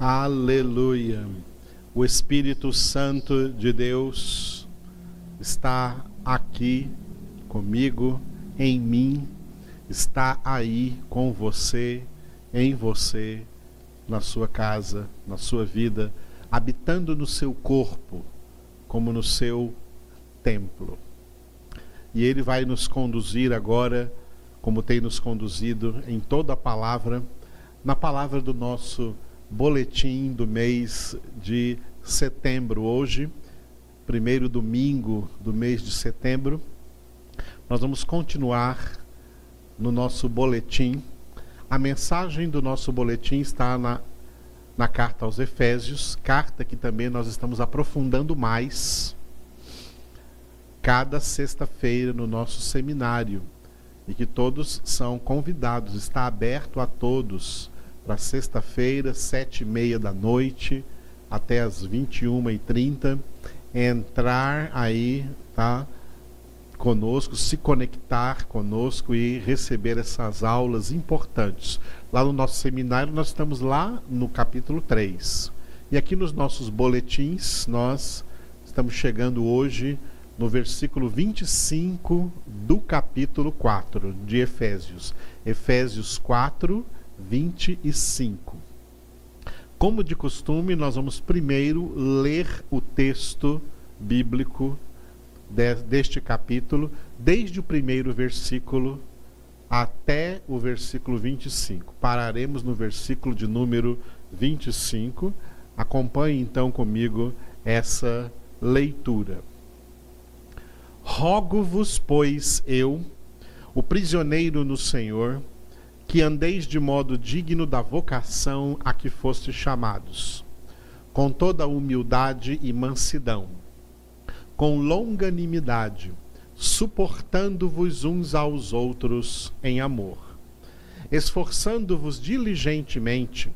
Aleluia. O Espírito Santo de Deus está aqui comigo, em mim, está aí com você, em você, na sua casa, na sua vida, habitando no seu corpo, como no seu templo. E ele vai nos conduzir agora, como tem nos conduzido em toda a palavra, na palavra do nosso boletim do mês de setembro. Hoje, primeiro domingo do mês de setembro, nós vamos continuar no nosso boletim. A mensagem do nosso boletim está na, na carta aos Efésios, carta que também nós estamos aprofundando mais cada sexta-feira no nosso seminário e que todos são convidados, está aberto a todos para sexta-feira, sete e meia da noite até as 21h30, entrar aí, tá? Conosco, se conectar conosco e receber essas aulas importantes. Lá no nosso seminário, nós estamos lá no capítulo 3. E aqui nos nossos boletins, nós estamos chegando hoje no versículo 25 do capítulo 4 de Efésios. Efésios 4, 25. Como de costume, nós vamos primeiro ler o texto bíblico de, deste capítulo, desde o primeiro versículo até o versículo 25. Pararemos no versículo de número 25. Acompanhe então comigo essa leitura. Rogo-vos, pois, eu, o prisioneiro no Senhor, que andeis de modo digno da vocação a que fostes chamados, com toda humildade e mansidão, com longanimidade, suportando-vos uns aos outros em amor, esforçando-vos diligentemente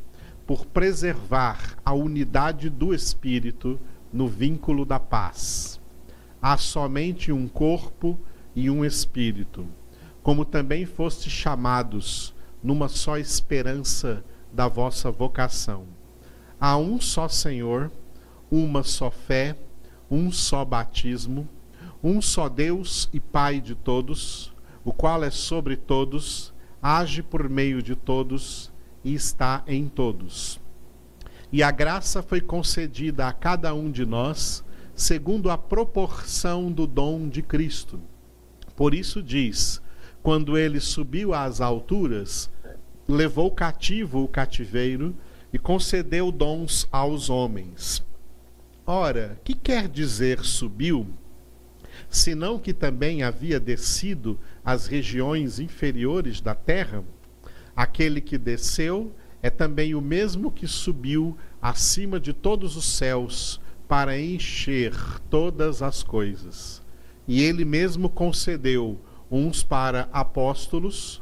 por preservar a unidade do Espírito no vínculo da paz. Há somente um corpo e um espírito, como também fostes chamados numa só esperança da vossa vocação. Há um só Senhor, uma só fé, um só batismo, um só Deus e Pai de todos, o qual é sobre todos, age por meio de todos e está em todos. E a graça foi concedida a cada um de nós segundo a proporção do dom de Cristo. Por isso diz: quando ele subiu às alturas, levou cativo o cativeiro e concedeu dons aos homens. Ora, que quer dizer subiu? Senão que também havia descido às regiões inferiores da terra? Aquele que desceu é também o mesmo que subiu acima de todos os céus para encher todas as coisas. E ele mesmo concedeu uns para apóstolos,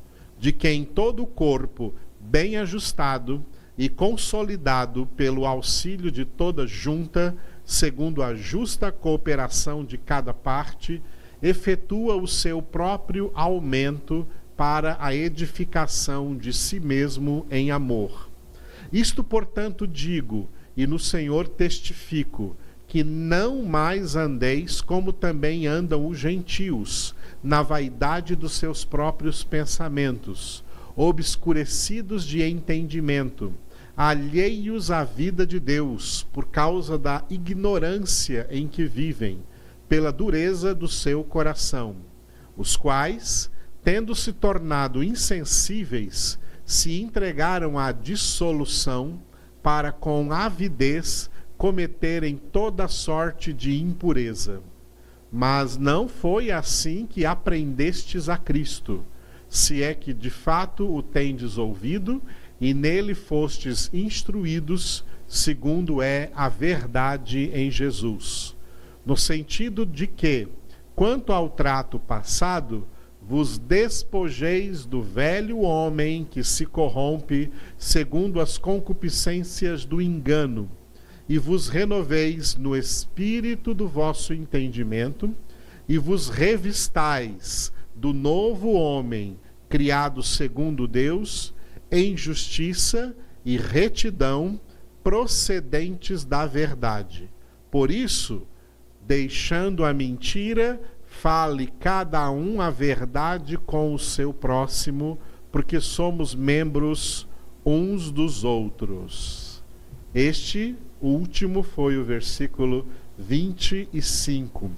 de quem todo o corpo, bem ajustado e consolidado pelo auxílio de toda junta, segundo a justa cooperação de cada parte, efetua o seu próprio aumento para a edificação de si mesmo em amor. Isto, portanto, digo, e no Senhor testifico, que não mais andeis como também andam os gentios, na vaidade dos seus próprios pensamentos, obscurecidos de entendimento, alheios à vida de Deus por causa da ignorância em que vivem, pela dureza do seu coração, os quais, tendo se tornado insensíveis, se entregaram à dissolução para com avidez cometerem toda sorte de impureza. Mas não foi assim que aprendestes a Cristo, se é que de fato o tendes ouvido e nele fostes instruídos, segundo é a verdade em Jesus. No sentido de que, quanto ao trato passado, vos despojeis do velho homem que se corrompe segundo as concupiscências do engano, e vos renoveis no espírito do vosso entendimento, e vos revistais do novo homem, criado segundo Deus, em justiça e retidão procedentes da verdade. Por isso, deixando a mentira, fale cada um a verdade com o seu próximo, porque somos membros uns dos outros. Este último foi o versículo 25.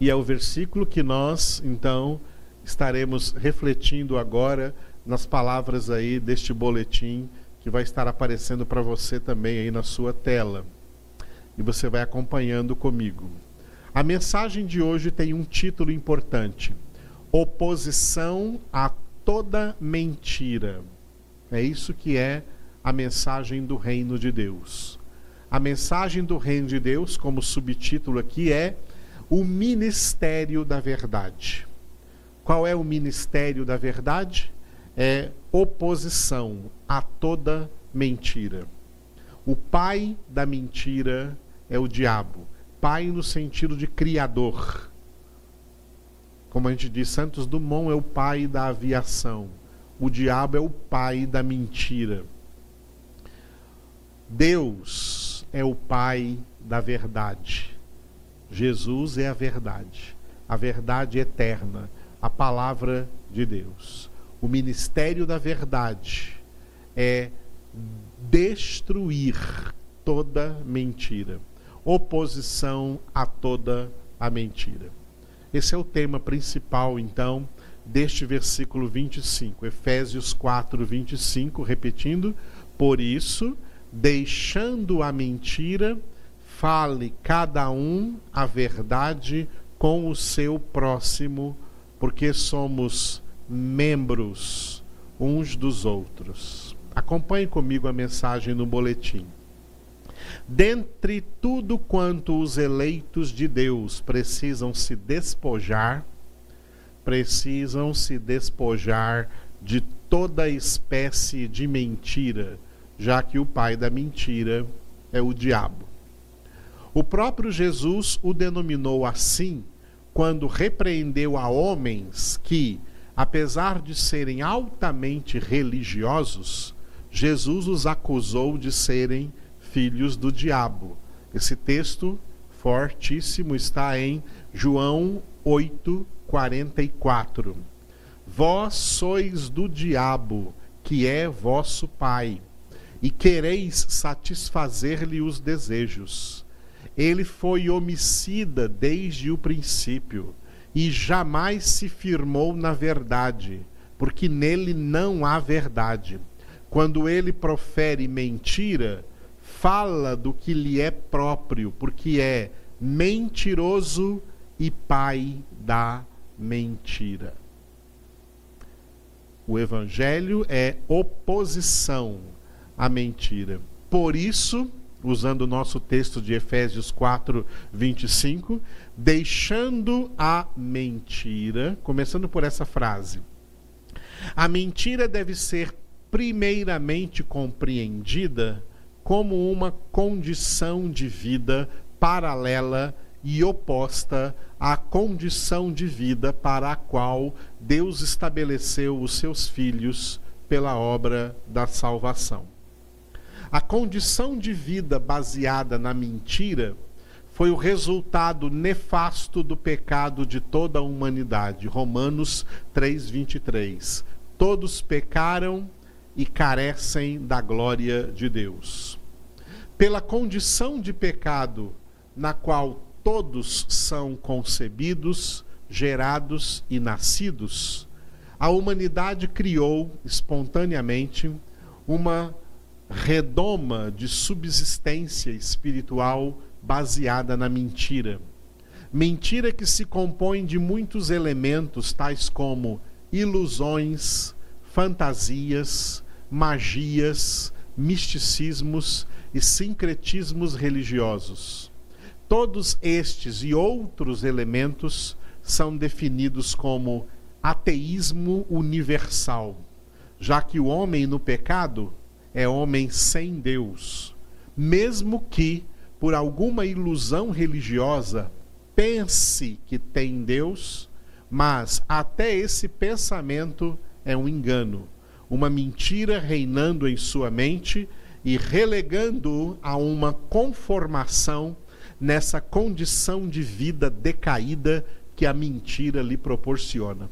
E é o versículo que nós, então, estaremos refletindo agora nas palavras aí deste boletim que vai estar aparecendo para você também aí na sua tela. E você vai acompanhando comigo. A mensagem de hoje tem um título importante: Oposição a toda mentira. É isso que é a mensagem do reino de Deus. A mensagem do reino de Deus, como subtítulo aqui, é o ministério da verdade. Qual é o ministério da verdade? É oposição a toda mentira. O pai da mentira é o diabo pai no sentido de criador. Como a gente diz, Santos Dumont é o pai da aviação. O diabo é o pai da mentira. Deus é o pai da verdade. Jesus é a verdade. A verdade eterna, a palavra de Deus. O ministério da verdade é destruir toda mentira oposição a toda a mentira. Esse é o tema principal, então, deste versículo 25, Efésios 4, 25, repetindo: Por isso, deixando a mentira, fale cada um a verdade com o seu próximo, porque somos membros uns dos outros. Acompanhe comigo a mensagem no boletim. Dentre tudo quanto os eleitos de Deus precisam se despojar, precisam se despojar de toda espécie de mentira, já que o pai da mentira é o diabo. O próprio Jesus o denominou assim quando repreendeu a homens que, apesar de serem altamente religiosos, Jesus os acusou de serem filhos do diabo. Esse texto fortíssimo está em João 8, 44. Vós sois do diabo, que é vosso pai, e quereis satisfazer-lhe os desejos. Ele foi homicida desde o princípio, e jamais se firmou na verdade, porque nele não há verdade. Quando ele profere mentira, fala do que lhe é próprio, porque é mentiroso e pai da mentira. O evangelho é oposição à mentira. Por isso, usando o nosso texto de Efésios 4, 25, deixando a mentira, começando por essa frase. A mentira deve ser primeiramente compreendida como uma condição de vida paralela e oposta à condição de vida para a qual Deus estabeleceu os seus filhos pela obra da salvação. A condição de vida baseada na mentira foi o resultado nefasto do pecado de toda a humanidade. Romanos 3:23. Todos pecaram e carecem da glória de Deus. Pela condição de pecado na qual todos são concebidos, gerados e nascidos, a humanidade criou espontaneamente uma redoma de subsistência espiritual baseada na mentira. Mentira que se compõe de muitos elementos, tais como ilusões, fantasias, magias, misticismos e sincretismos religiosos. Todos estes e outros elementos são definidos como ateísmo universal, já que o homem no pecado é homem sem Deus, mesmo que por alguma ilusão religiosa pense que tem Deus, mas até esse pensamento é um engano, uma mentira reinando em sua mente e relegando-o a uma conformação nessa condição de vida decaída que a mentira lhe proporciona.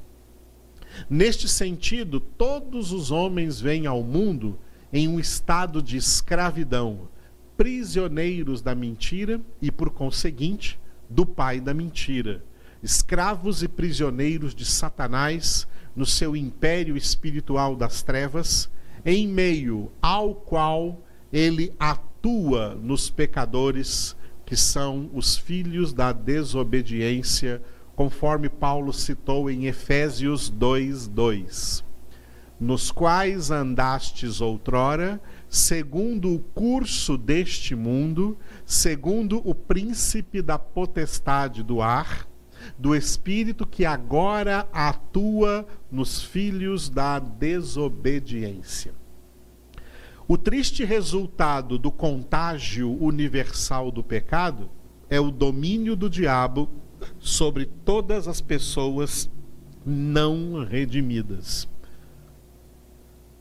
Neste sentido, todos os homens vêm ao mundo em um estado de escravidão, prisioneiros da mentira e, por conseguinte, do pai da mentira, escravos e prisioneiros de Satanás no seu império espiritual das trevas, em meio ao qual ele atua nos pecadores que são os filhos da desobediência conforme Paulo citou em Efésios 2:2, nos quais andastes outrora, segundo o curso deste mundo, segundo o príncipe da potestade do ar, do espírito que agora atua nos filhos da desobediência. O triste resultado do contágio universal do pecado é o domínio do diabo sobre todas as pessoas não redimidas.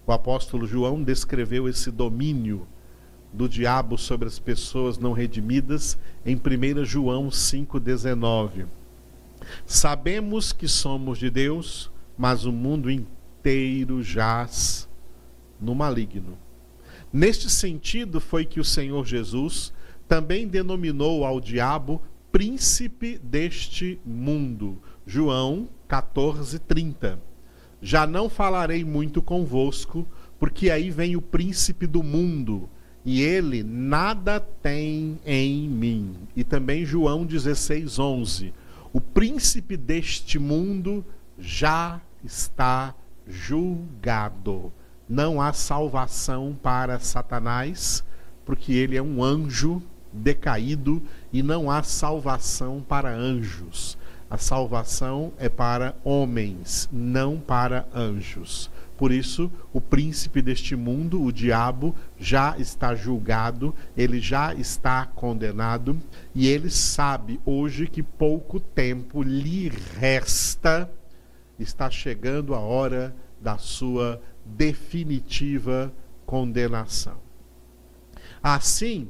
O apóstolo João descreveu esse domínio do diabo sobre as pessoas não redimidas em 1 João 5,19. Sabemos que somos de Deus, mas o mundo inteiro jaz no maligno. Neste sentido, foi que o Senhor Jesus também denominou ao diabo príncipe deste mundo. João 14, 30. Já não falarei muito convosco, porque aí vem o príncipe do mundo, e ele nada tem em mim. E também João 16, 11. O príncipe deste mundo já está julgado. Não há salvação para Satanás, porque ele é um anjo decaído e não há salvação para anjos. A salvação é para homens, não para anjos. Por isso, o príncipe deste mundo, o diabo, já está julgado, ele já está condenado e ele sabe hoje que pouco tempo lhe resta, está chegando a hora da sua definitiva condenação. Assim,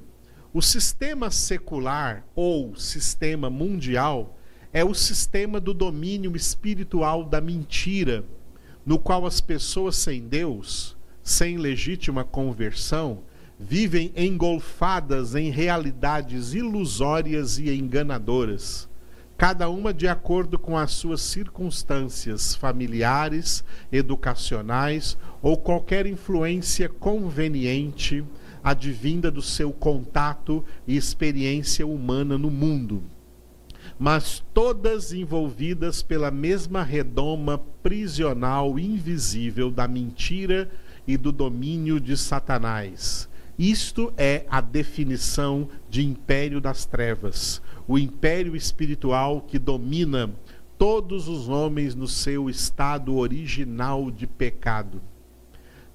o sistema secular ou sistema mundial é o sistema do domínio espiritual da mentira, no qual as pessoas sem Deus, sem legítima conversão, vivem engolfadas em realidades ilusórias e enganadoras, cada uma de acordo com as suas circunstâncias familiares, educacionais ou qualquer influência conveniente advinda do seu contato e experiência humana no mundo, mas todas envolvidas pela mesma redoma prisional invisível da mentira e do domínio de Satanás. Isto é a definição de império das trevas, o império espiritual que domina todos os homens no seu estado original de pecado.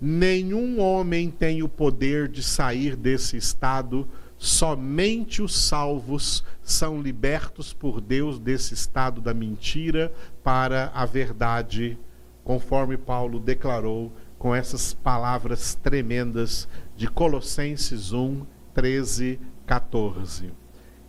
Nenhum homem tem o poder de sair desse estado, somente os salvos são libertos por Deus desse estado da mentira para a verdade, conforme Paulo declarou com essas palavras tremendas de Colossenses 1, 13, 14.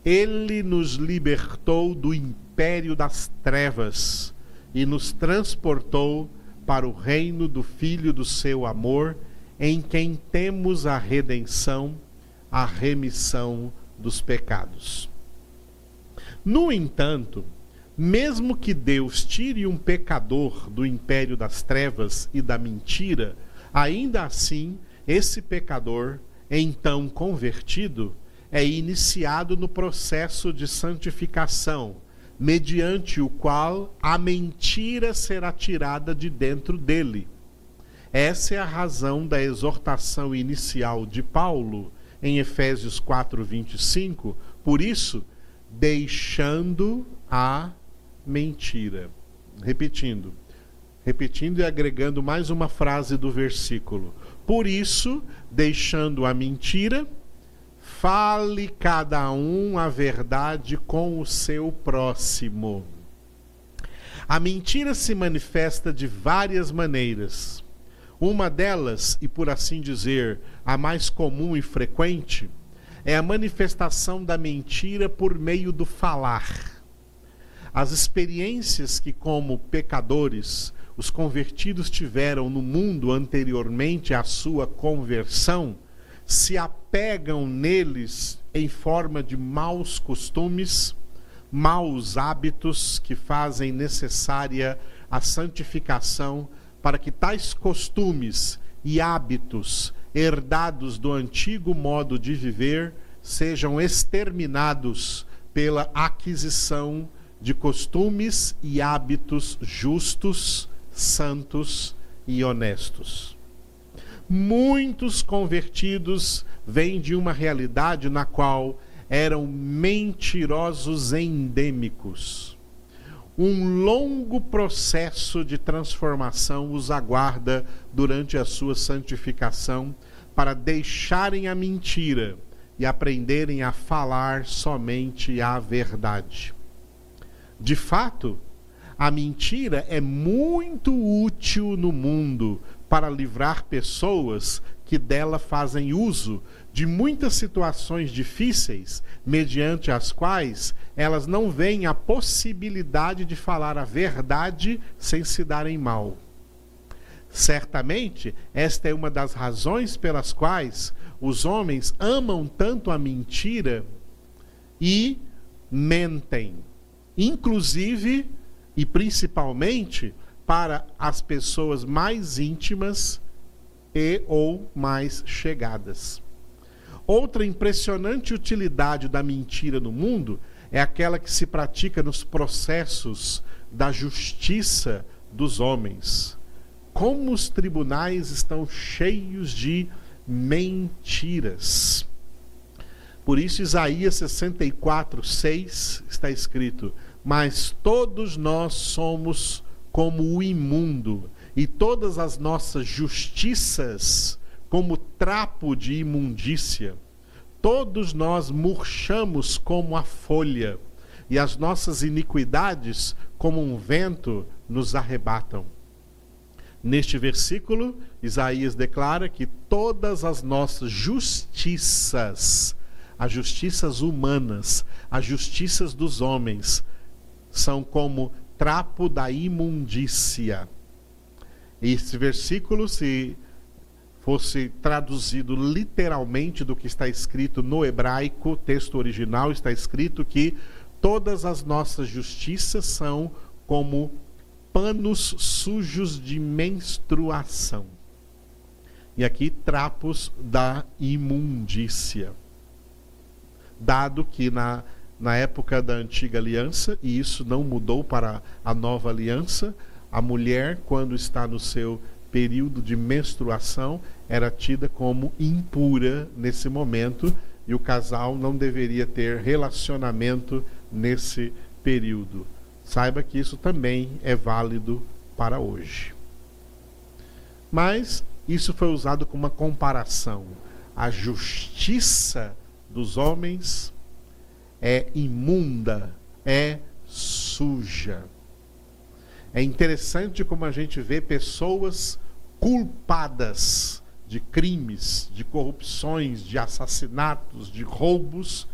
Ele nos libertou do império das trevas e nos transportou para o reino do Filho do seu amor, em quem temos a redenção, a remissão dos pecados. No entanto, mesmo que Deus tire um pecador do império das trevas e da mentira, ainda assim, esse pecador, então convertido, é iniciado no processo de santificação, mediante o qual a mentira será tirada de dentro dele. Essa é a razão da exortação inicial de Paulo em Efésios 4:25, por isso, deixando a mentira. Repetindo, repetindo e agregando mais uma frase do versículo. Por isso, deixando a mentira, fale cada um a verdade com o seu próximo. A mentira se manifesta de várias maneiras. Uma delas, e por assim dizer, a mais comum e frequente, é a manifestação da mentira por meio do falar. As experiências que, como pecadores, os convertidos tiveram no mundo anteriormente à sua conversão, se apegam neles em forma de maus costumes, maus hábitos que fazem necessária a santificação para que tais costumes e hábitos herdados do antigo modo de viver sejam exterminados pela aquisição de costumes e hábitos justos, santos e honestos. Muitos convertidos vêm de uma realidade na qual eram mentirosos endêmicos. Um longo processo de transformação os aguarda durante a sua santificação para deixarem a mentira e aprenderem a falar somente a verdade. De fato, a mentira é muito útil no mundo para livrar pessoas que dela fazem uso de muitas situações difíceis, mediante as quais elas não veem a possibilidade de falar a verdade sem se darem mal. Certamente, esta é uma das razões pelas quais os homens amam tanto a mentira e mentem inclusive e principalmente para as pessoas mais íntimas e ou mais chegadas. Outra impressionante utilidade da mentira no mundo é aquela que se pratica nos processos da justiça dos homens. Como os tribunais estão cheios de mentiras. Por isso, Isaías 64, 6 está escrito: Mas todos nós somos como o imundo, e todas as nossas justiças como trapo de imundícia. Todos nós murchamos como a folha, e as nossas iniquidades, como um vento, nos arrebatam. Neste versículo, Isaías declara que todas as nossas justiças as justiças humanas, as justiças dos homens, são como trapo da imundícia. Esse versículo, se fosse traduzido literalmente do que está escrito no hebraico, texto original, está escrito que todas as nossas justiças são como panos sujos de menstruação. E aqui, trapos da imundícia dado que na, na época da antiga aliança, e isso não mudou para a nova aliança, a mulher, quando está no seu período de menstruação, era tida como impura nesse momento e o casal não deveria ter relacionamento nesse período. Saiba que isso também é válido para hoje. Mas isso foi usado como uma comparação. A justiça dos homens é imunda, é suja. É interessante como a gente vê pessoas culpadas de crimes, de corrupções, de assassinatos, de roubos,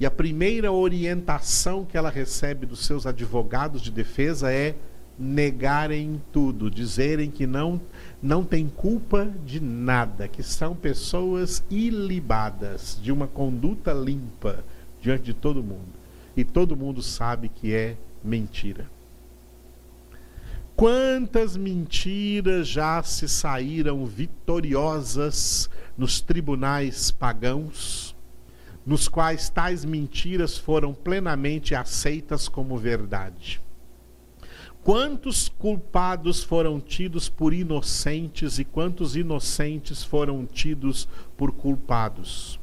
e a primeira orientação que ela recebe dos seus advogados de defesa é negarem tudo, dizerem que não não têm culpa de nada, que são pessoas ilibadas, de uma conduta limpa diante de todo mundo. E todo mundo sabe que é mentira. Quantas mentiras já se saíram vitoriosas nos tribunais pagãos, nos quais tais mentiras foram plenamente aceitas como verdade? Quantos culpados foram tidos por inocentes e quantos inocentes foram tidos por culpados?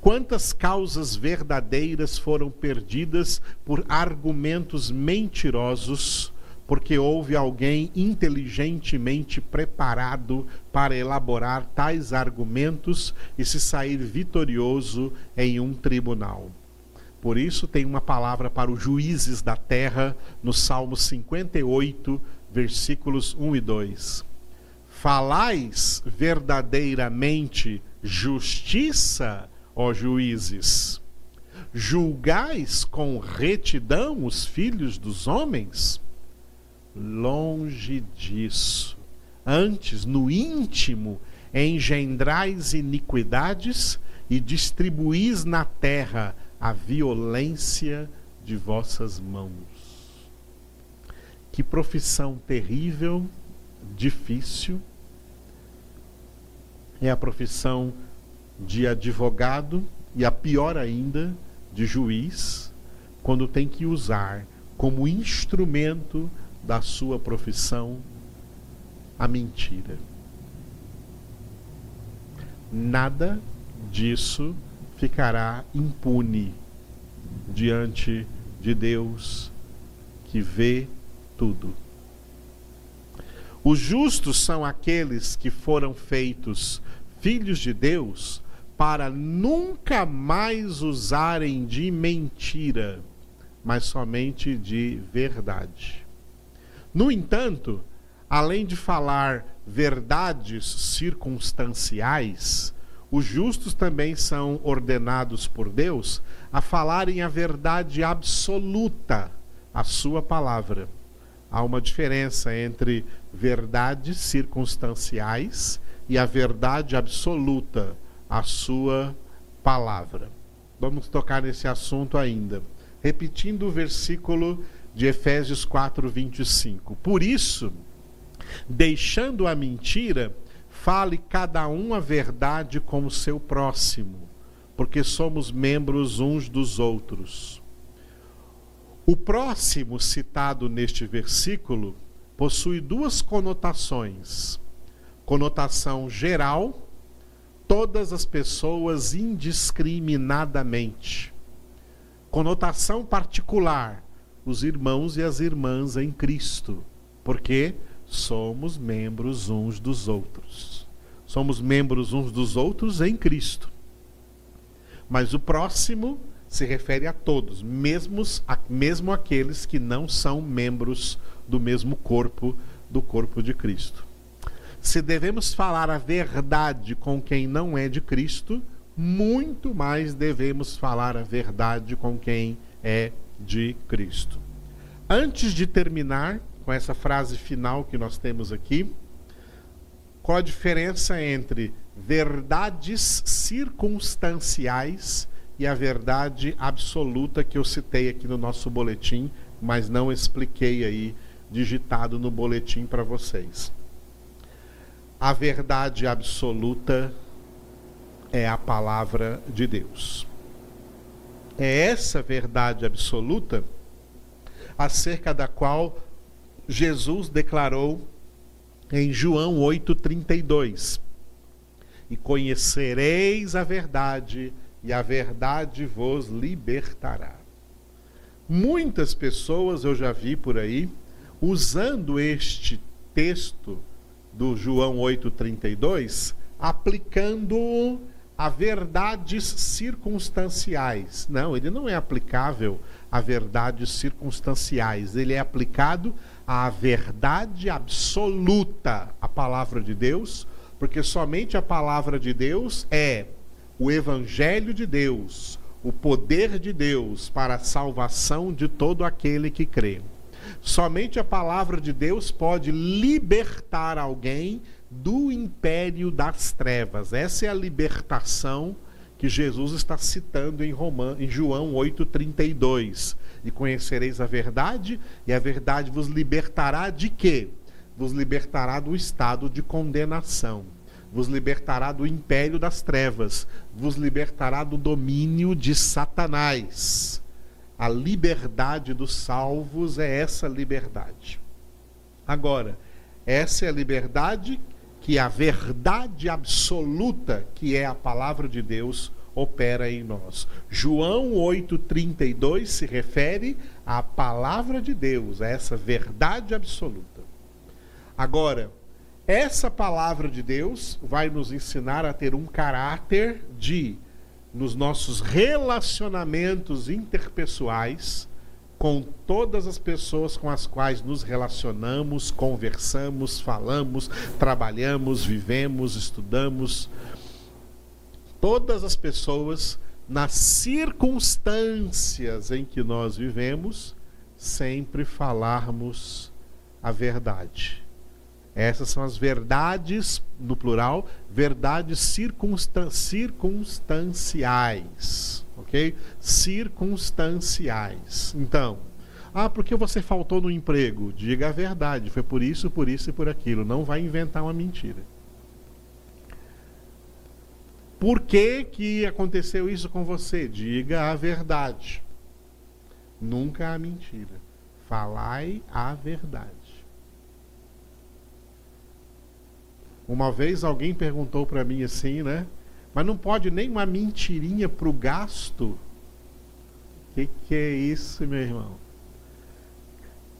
Quantas causas verdadeiras foram perdidas por argumentos mentirosos, porque houve alguém inteligentemente preparado para elaborar tais argumentos e se sair vitorioso em um tribunal? Por isso, tem uma palavra para os juízes da terra no Salmo 58, versículos 1 e 2. Falais verdadeiramente justiça, ó juízes? Julgais com retidão os filhos dos homens? Longe disso. Antes, no íntimo, engendrais iniquidades e distribuís na terra a violência de vossas mãos. Que profissão terrível, difícil, é a profissão de advogado e a pior ainda, de juiz, quando tem que usar como instrumento da sua profissão a mentira. Nada disso ficará impune diante de Deus que vê tudo. Os justos são aqueles que foram feitos filhos de Deus para nunca mais usarem de mentira, mas somente de verdade. No entanto, além de falar verdades circunstanciais, os justos também são ordenados por Deus a falarem a verdade absoluta, a sua palavra. Há uma diferença entre verdades circunstanciais e a verdade absoluta, a sua palavra. Vamos tocar nesse assunto ainda. Repetindo o versículo de Efésios 4, 25. Por isso, deixando a mentira, Fale cada um a verdade com o seu próximo, porque somos membros uns dos outros. O próximo citado neste versículo possui duas conotações. Conotação geral, todas as pessoas indiscriminadamente. Conotação particular, os irmãos e as irmãs em Cristo. Porque somos membros uns dos outros. Somos membros uns dos outros em Cristo. Mas o próximo se refere a todos, mesmo, a, mesmo aqueles que não são membros do mesmo corpo, do corpo de Cristo. Se devemos falar a verdade com quem não é de Cristo, muito mais devemos falar a verdade com quem é de Cristo. Antes de terminar, com essa frase final que nós temos aqui. Qual a diferença entre verdades circunstanciais e a verdade absoluta que eu citei aqui no nosso boletim, mas não expliquei aí digitado no boletim para vocês? A verdade absoluta é a palavra de Deus. É essa verdade absoluta acerca da qual Jesus declarou em João 8,32: E conhecereis a verdade, e a verdade vos libertará. Muitas pessoas eu já vi por aí usando este texto do João 8,32, aplicando a verdades circunstanciais. Não, ele não é aplicável a verdades circunstanciais, ele é aplicado a verdade absoluta, a palavra de Deus, porque somente a palavra de Deus é o evangelho de Deus, o poder de Deus para a salvação de todo aquele que crê. Somente a palavra de Deus pode libertar alguém do império das trevas. Essa é a libertação que Jesus está citando em, Roman, em João 8,32. E conhecereis a verdade, e a verdade vos libertará de quê? Vos libertará do estado de condenação, vos libertará do império das trevas, vos libertará do domínio de Satanás. A liberdade dos salvos é essa liberdade. Agora, essa é a liberdade que a verdade absoluta, que é a palavra de Deus, opera em nós. João 8,32 se refere à palavra de Deus, a essa verdade absoluta. Agora, essa palavra de Deus vai nos ensinar a ter um caráter de, nos nossos relacionamentos interpessoais, com todas as pessoas com as quais nos relacionamos, conversamos, falamos, trabalhamos, vivemos, estudamos. Todas as pessoas, nas circunstâncias em que nós vivemos, sempre falarmos a verdade. Essas são as verdades, no plural, verdades circunstan circunstanciais ok? Circunstanciais. Então, ah, porque você faltou no emprego? Diga a verdade. Foi por isso, por isso e por aquilo. Não vai inventar uma mentira. Por que, que aconteceu isso com você? Diga a verdade. Nunca a mentira. Falai a verdade. Uma vez alguém perguntou para mim assim, né? Mas não pode nem uma mentirinha para o gasto. O que, que é isso, meu irmão?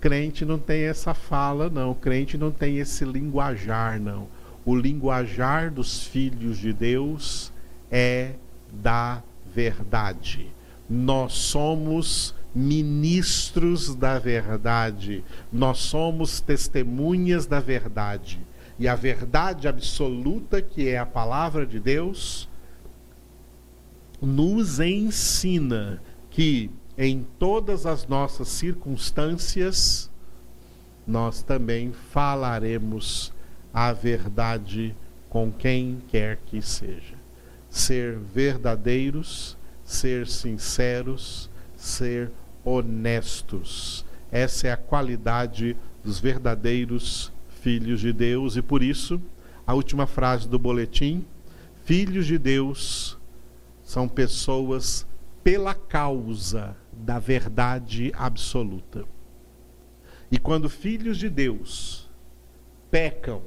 Crente não tem essa fala, não. Crente não tem esse linguajar, não. O linguajar dos filhos de Deus é da verdade. Nós somos ministros da verdade. Nós somos testemunhas da verdade e a verdade absoluta, que é a palavra de Deus, nos ensina que em todas as nossas circunstâncias nós também falaremos a verdade com quem quer que seja. Ser verdadeiros, ser sinceros, ser honestos. Essa é a qualidade dos verdadeiros filhos de Deus, e por isso, a última frase do boletim: filhos de Deus são pessoas pela causa da verdade absoluta. E quando filhos de Deus pecam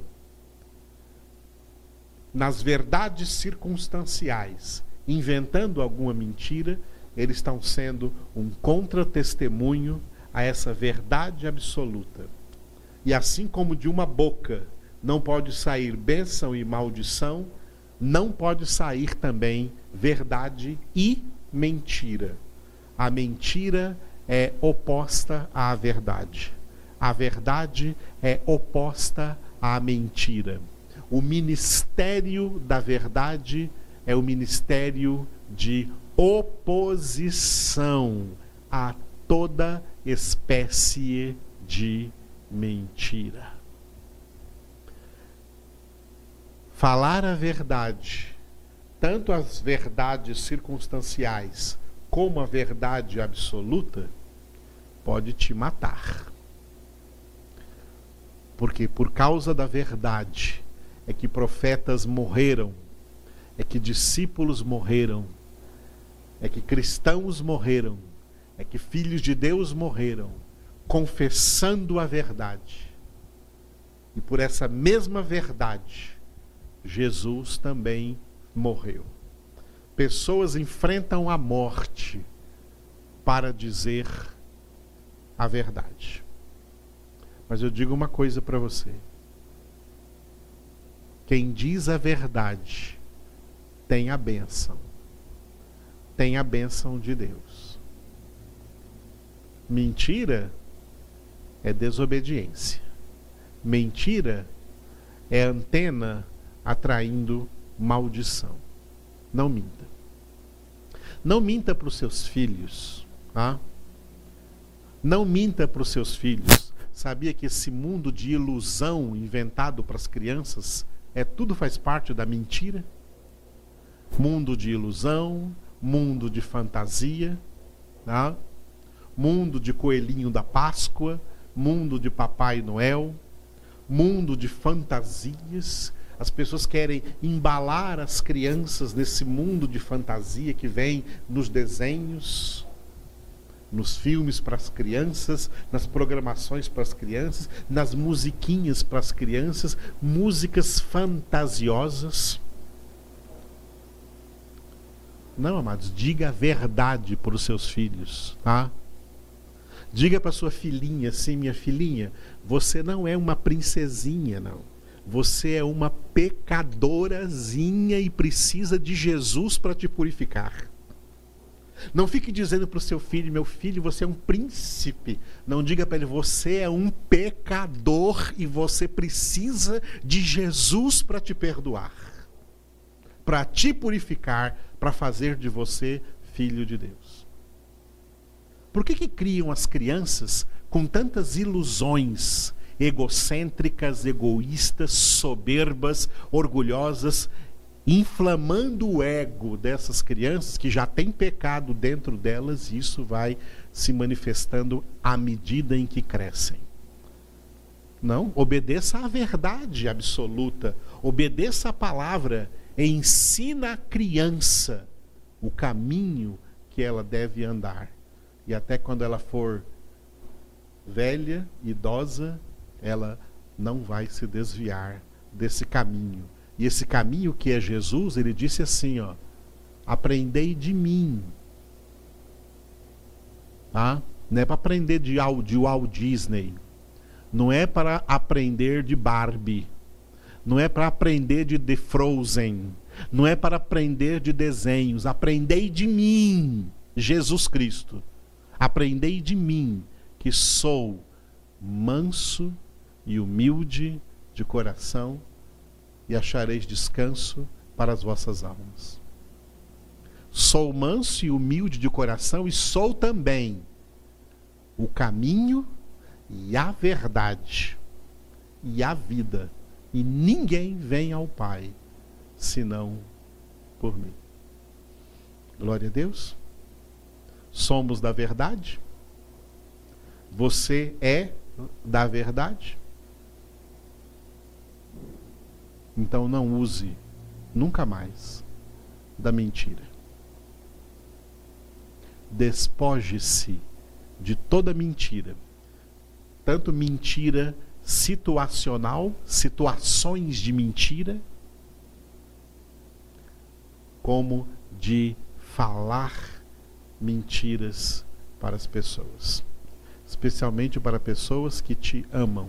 nas verdades circunstanciais, inventando alguma mentira, eles estão sendo um contra-testemunho a essa verdade absoluta. E assim como de uma boca não pode sair bênção e maldição, não pode sair também verdade e mentira. A mentira é oposta à verdade. A verdade é oposta à mentira. O ministério da verdade é o ministério de oposição a toda espécie de mentira. Falar a verdade, tanto as verdades circunstanciais como a verdade absoluta, pode te matar. Porque por causa da verdade é que profetas morreram, é que discípulos morreram, é que cristãos morreram, é que filhos de Deus morreram confessando a verdade. E por essa mesma verdade, Jesus também morreu. Pessoas enfrentam a morte para dizer a verdade. Mas eu digo uma coisa para você. Quem diz a verdade tem a bênção. Tem a bênção de Deus. Mentira é desobediência. Mentira é antena atraindo maldição. Não minta. Não minta para os seus filhos. Tá? Não minta para os seus filhos. Sabia que esse mundo de ilusão inventado para as crianças é tudo faz parte da mentira? Mundo de ilusão, mundo de fantasia, tá? mundo de coelhinho da Páscoa, mundo de Papai Noel, mundo de fantasias. As pessoas querem embalar as crianças nesse mundo de fantasia que vem nos desenhos, nos filmes para as crianças, nas programações para as crianças, nas musiquinhas para as crianças, músicas fantasiosas. Não, amados, diga a verdade para os seus filhos, tá? Diga para sua filhinha assim, minha filhinha, você não é uma princesinha, não. Você é uma pecadorazinha e precisa de Jesus para te purificar. Não fique dizendo para o seu filho, meu filho, você é um príncipe. Não diga para ele, você é um pecador e você precisa de Jesus para te perdoar, para te purificar, para fazer de você filho de Deus. Por que, que criam as crianças com tantas ilusões egocêntricas, egoístas, soberbas, orgulhosas, inflamando o ego dessas crianças que já tem pecado dentro delas, e isso vai se manifestando à medida em que crescem. Não, obedeça à verdade absoluta, obedeça à palavra, ensina a criança o caminho que ela deve andar. E até quando ela for velha, idosa, ela não vai se desviar desse caminho. E esse caminho que é Jesus, ele disse assim, ó: Aprendei de mim. Tá? Não é para aprender de, de Walt Disney. Não é para aprender de Barbie. Não é para aprender de The Frozen. Não é para aprender de desenhos. Aprendei de mim, Jesus Cristo. Aprendei de mim, que sou manso e humilde de coração, e achareis descanso para as vossas almas. Sou manso e humilde de coração, e sou também o caminho e a verdade e a vida. E ninguém vem ao Pai senão por mim. Glória a Deus somos da verdade? Você é da verdade? Então não use nunca mais da mentira. Despoje-se de toda mentira, tanto mentira situacional, situações de mentira, como de falar mentiras para as pessoas, especialmente para pessoas que te amam.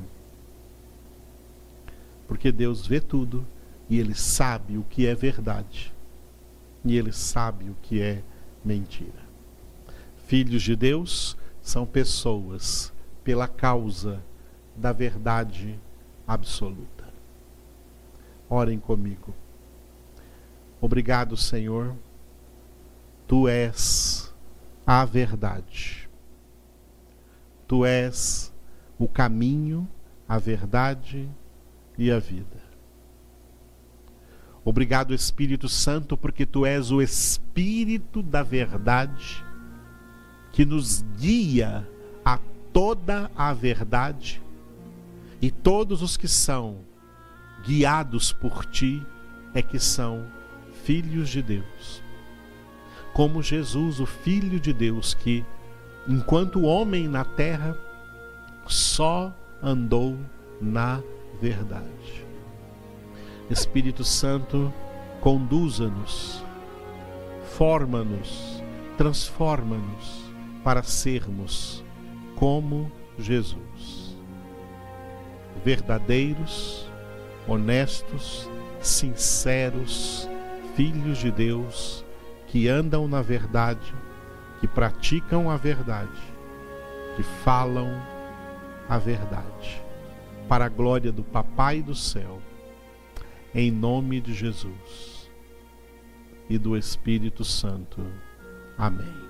Porque Deus vê tudo e Ele sabe o que é verdade e Ele sabe o que é mentira. Filhos de Deus são pessoas pela causa da verdade absoluta. Orem comigo. Obrigado, Senhor. Tu és a verdade. Tu és o caminho, a verdade e a vida. Obrigado, Espírito Santo, porque tu és o Espírito da verdade que nos guia a toda a verdade e todos os que são guiados por ti é que são filhos de Deus como Jesus, o Filho de Deus, que, enquanto homem na terra, só andou na verdade. Espírito Santo, conduza-nos, forma-nos, transforma-nos para sermos como Jesus. Verdadeiros, honestos, sinceros, filhos de Deus que andam na verdade, que praticam a verdade, que falam a verdade, para a glória do Papai do céu, em nome de Jesus e do Espírito Santo. Amém.